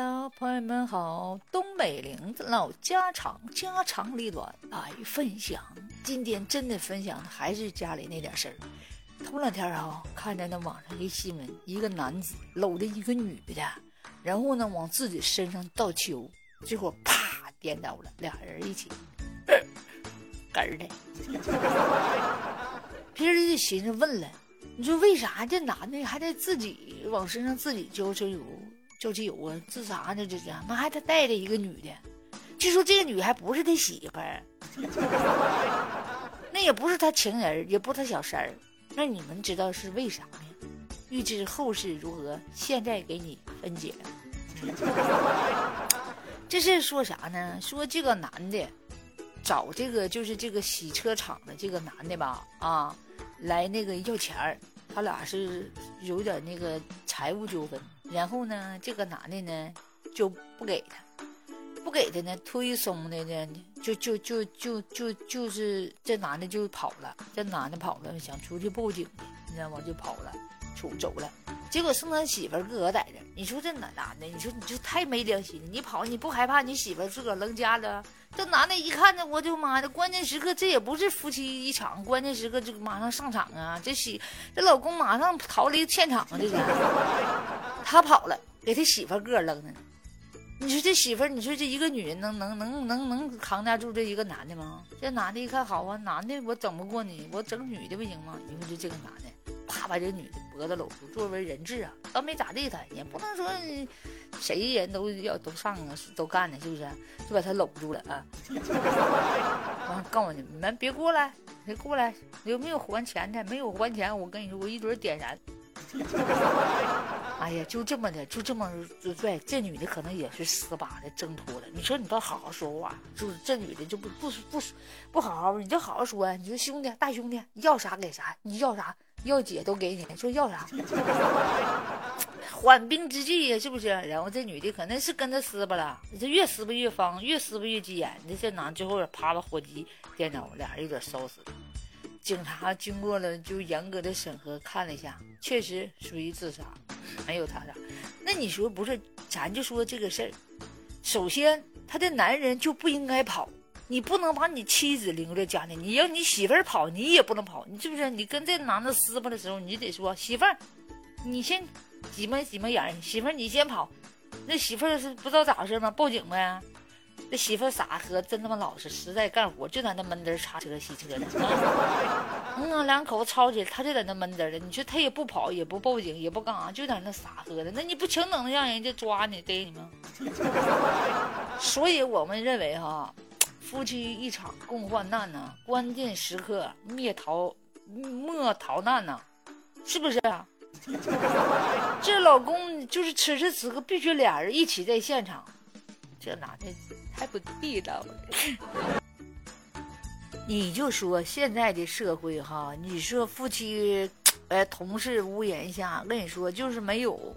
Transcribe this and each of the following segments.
Hello，朋友们好，东北玲子唠家常，家长里短来分享。今天真的分享的还是家里那点事儿。头两天啊，看着那网上一新闻，一个男子搂着一个女的，然后呢往自己身上倒球，最后啪颠倒了，俩人一起，哏儿的。别人就寻思问了，你说为啥这男的还得自己往身上自己浇车油？交机油啊，自杀呢？这是妈还他带着一个女的，据说这个女还不是他媳妇儿，那也不是他情人，也不是他小三儿，那你们知道是为啥呢？欲知后事如何，现在给你分解。这是说啥呢？说这个男的找这个就是这个洗车厂的这个男的吧，啊，来那个要钱儿，他俩是有点那个财务纠纷。然后呢，这个男的呢就不给他，不给他呢，推松的呢，就就就就就就是这男的就跑了，这男的跑了，想出去报警，你知道吗？就跑了，出走了。结果剩他媳妇儿自个在这。你说这男男的，你说你就太没良心。你跑你不害怕你媳妇儿自个儿扔家了？这男的一看呢，我就妈的，关键时刻这也不是夫妻一场，关键时刻就马上上场啊！这媳这老公马上逃离现场啊！这家。他跑了，给他媳妇个扔了。你说这媳妇儿，你说这一个女人能能能能能扛得住这一个男的吗？这男的一看好啊，男的我整不过你，我整女的不行吗？你说就这个男的，啪把这女的脖子搂住，作为人质啊，倒没咋地，他也不能说谁人都要都上啊，都干呢，是不是？就把他搂住了啊。完告诉你们别过来，别过来，有没有还钱的？没有还钱，我跟你说，我一准点燃。哎呀，就这么的，就这么拽，这女的可能也是死巴的挣脱了。你说你倒好好说话，就是这女的就不不不不好好，你就好好说。你说兄弟大兄弟要啥给啥，你要啥要姐都给你，说要啥，缓兵之计呀，是不是？然后这女的可能是跟他撕巴了，这越撕巴越方，越撕巴越急眼。这这男最后啪把火机电脑，俩人有点烧死了。警察经过了就严格的审核，看了一下，确实属于自杀，没有他杀。那你说不是？咱就说这个事儿，首先他的男人就不应该跑，你不能把你妻子留在家里，你要你媳妇儿跑，你也不能跑，你是不是？你跟这男的撕巴的时候，你得说媳妇儿，你先挤眉挤眉眼，媳妇儿你先跑，那媳妇儿是不知道咋回事吗？报警呗。那媳妇傻呵，真他妈老实，实在干活，就在那闷墩擦车、洗车的。嗯，两口子吵起来，他就在那闷墩的。你说他也不跑，也不报警，也不干啥，就在那傻呵的。那你不请等的让人家抓你、逮你吗？所以我们认为哈，夫妻一场共患难呐，关键时刻灭逃莫逃难呐，是不是啊？这老公就是此时此刻必须俩人一起在现场。这男的还不地道了。你就说现在的社会哈，你说夫妻，哎，同事屋檐下，跟你说就是没有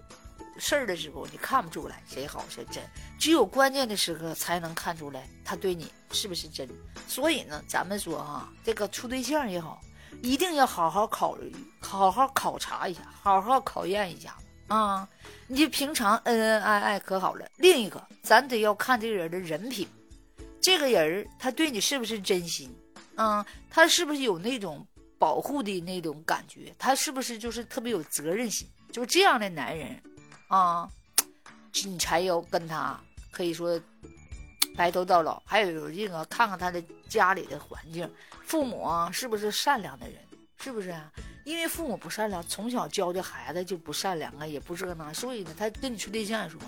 事儿的时候，你看不出来谁好谁真，只有关键的时刻才能看出来他对你是不是真。所以呢，咱们说哈，这个处对象也好，一定要好好考虑，好好考察一下，好好考验一下。啊，你就平常恩恩爱爱可好了。另一个，咱得要看这个人的人品，这个人他对你是不是真心？啊，他是不是有那种保护的那种感觉？他是不是就是特别有责任心？就这样的男人，啊，你才要跟他可以说白头到老。还有这个，看看他的家里的环境，父母啊，是不是善良的人？是不是啊？因为父母不善良，从小教的孩子就不善良啊，也不这个那，所以呢，他跟你处对象说，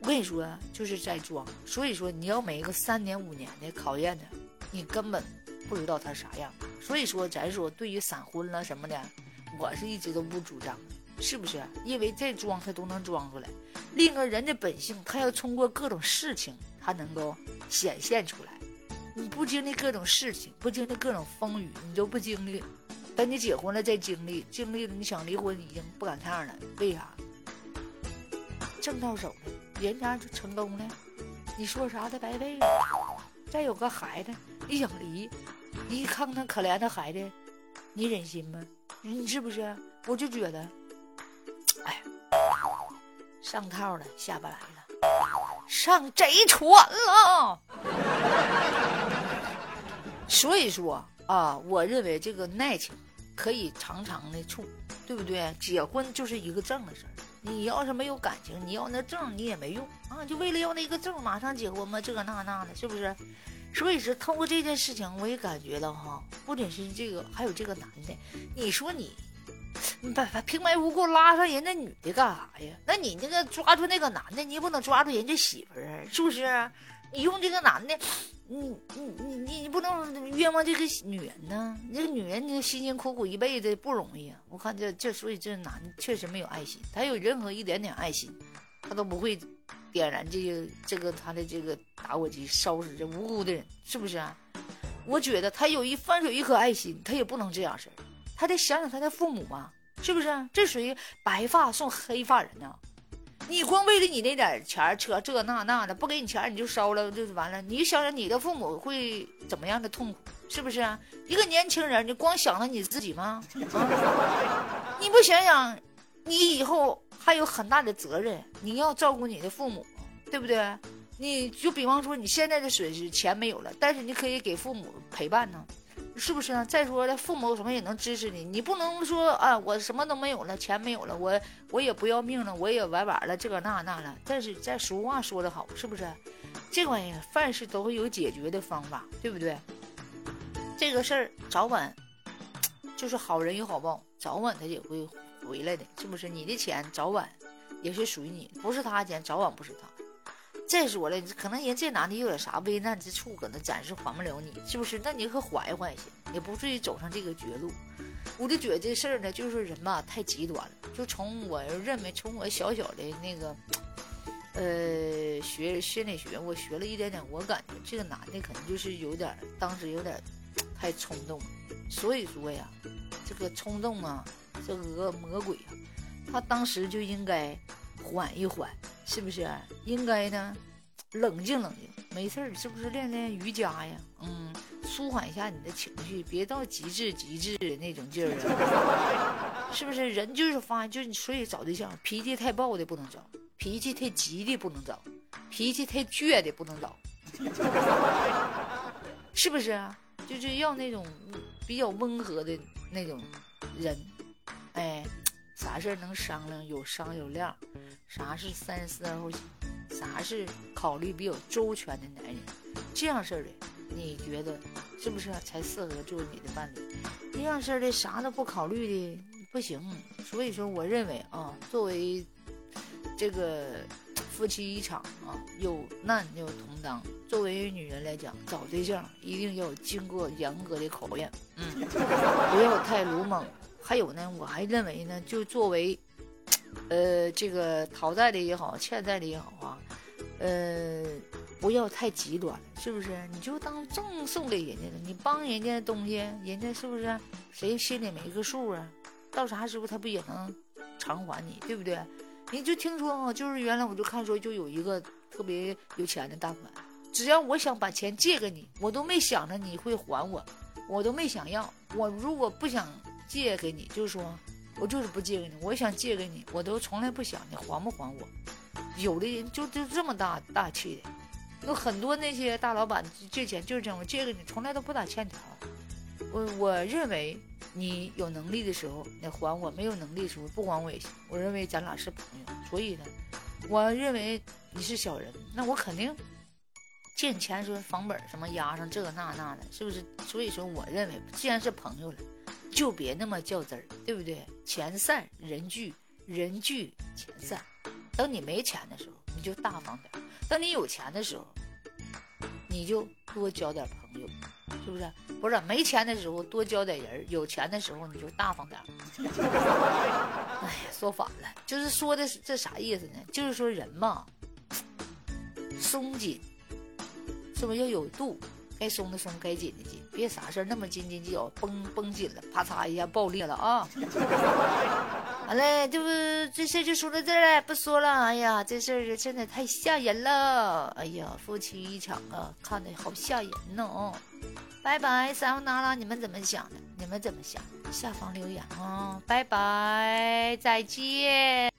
我跟你说，就是在装。所以说，你要没个三年五年的考验他，你根本不知道他啥样。所以说，咱说对于闪婚了什么的，我是一直都不主张，是不是？因为再装他都能装出来。另一个人的本性，他要通过各种事情，他能够显现出来。你不经历各种事情，不经历各种风雨，你都不经历。等你结婚了再经历，经历了你想离婚已经不赶趟了，为啥？挣到手了，人家就成功了，你说啥他白费了。再有个孩子，你想离，你看看可怜的孩子，你忍心吗？你是不是？我就觉得，哎，上套了，下不来了。上贼船了。所以说啊，我认为这个爱情可以长长的处，对不对？结婚就是一个证的事儿。你要是没有感情，你要那证你也没用啊！就为了要那个证，马上结婚吗？这个那那的，是不是？所以说，通过这件事情，我也感觉到哈，不仅是这个，还有这个男的。你说你，把把平白无故拉上人家女的干啥呀？那你那个抓住那个男的，你也不能抓住人家媳妇儿，是不是？你用这个男的，你你你你不能冤枉这个女人呢？这个女人，你辛辛苦苦一辈子不容易啊！我看这这，所以这男的确实没有爱心。他有任何一点点爱心，他都不会。点燃这个这个他的这个打火机，烧死这无辜的人，是不是啊？我觉得他有一犯有一颗爱心，他也不能这样式儿，他得想想他的父母嘛，是不是？这属于白发送黑发人呢。你光为了你那点钱扯这那那的，不给你钱你就烧了，就完了。你想想你的父母会怎么样的痛苦，是不是啊？一个年轻人，你光想着你自己吗？你不想想，你以后。还有很大的责任，你要照顾你的父母，对不对？你就比方说你现在的损失钱没有了，但是你可以给父母陪伴呢，是不是呢？再说了，父母什么也能支持你，你不能说啊，我什么都没有了，钱没有了，我我也不要命了，我也完完了，这个那那了。但是在俗话说得好，是不是？这玩意儿凡事都会有解决的方法，对不对？这个事儿早晚就是好人有好报，早晚他也会。回来的是不是你的钱早晚也是属于你，不是他钱早晚不是他。再说了，可能人这男的有点啥危难之处，可能暂时还不了你，是不是？那你可缓一缓行，也不至于走上这个绝路。我就觉得这事儿呢，就是人吧太极端了。就从我认为，从我小小的那个呃学心理学，我学了一点点，我感觉这个男的可能就是有点当时有点太冲动，所以说呀，这个冲动啊。这恶魔鬼啊，他当时就应该缓一缓，是不是？应该呢，冷静冷静，没事，是不是练练瑜伽呀？嗯，舒缓一下你的情绪，别到极致极致的那种劲儿啊，是不是？人就是发，就是所以找对象，脾气太暴的不能找，脾气太急的不能找，脾气太倔的不能找，是不是？就是要那种比较温和的那种人。哎，啥事儿能商量，有商有量，啥是三思而后行，啥是考虑比较周全的男人，这样式的，你觉得是不是才适合做你的伴侣？这样式的啥都不考虑的不行。所以说，我认为啊，作为这个夫妻一场啊，有难有同当。作为女人来讲，找对象一定要经过严格的考验，嗯，不要太鲁莽。还有呢，我还认为呢，就作为，呃，这个讨债的也好，欠债的也好啊，呃，不要太极端了，是不是？你就当赠送给人家了，你帮人家东西，人家是不是？谁心里没个数啊？到啥时候他不也能偿还你，对不对？你就听说啊，就是原来我就看说，就有一个特别有钱的大款，只要我想把钱借给你，我都没想着你会还我，我都没想要。我如果不想。借给你，就是说，我就是不借给你。我想借给你，我都从来不想你还不还我。有的人就就这么大大气的，有很多那些大老板借钱就是这样，我借给你，从来都不打欠条。我我认为你有能力的时候你还我，没有能力的时候不还我也行。我认为咱俩是朋友，所以呢，我认为你是小人，那我肯定借钱说房本什么押上这个那那的，是不是？所以说，我认为既然是朋友了。就别那么较真儿，对不对？钱散人聚，人聚钱散。等你没钱的时候，你就大方点；等你有钱的时候，你就多交点朋友，是不是？不是没钱的时候多交点人，有钱的时候你就大方点。哎呀，说反了，就是说的这啥意思呢？就是说人嘛，松紧，是不是要有度？该松的松，该紧的紧，别啥事儿那么斤斤计较，绷绷紧了，啪嚓一下爆裂了啊！完了，这不这事就说到这儿了，不说了。哎呀，这事儿真的太吓人了！哎呀，夫妻一场啊，看的好吓人呢。哦拜拜，三号娜拉，你们怎么想的？你们怎么想？下方留言啊！拜拜，再见。